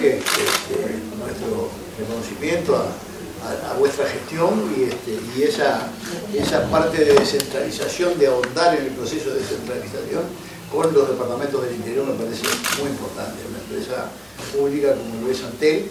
que este, nuestro reconocimiento a, vuestra gestión y, este, y esa, esa parte de descentralización, de ahondar en el proceso de descentralización con los departamentos del interior me parece muy importante. Una empresa pública como lo es Antel